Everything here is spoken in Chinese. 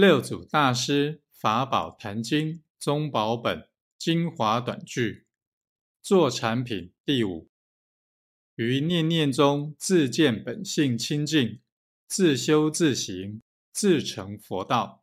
六祖大师法宝坛经中宝本精华短句做产品第五。于念念中自见本性清净自修自行自成佛道。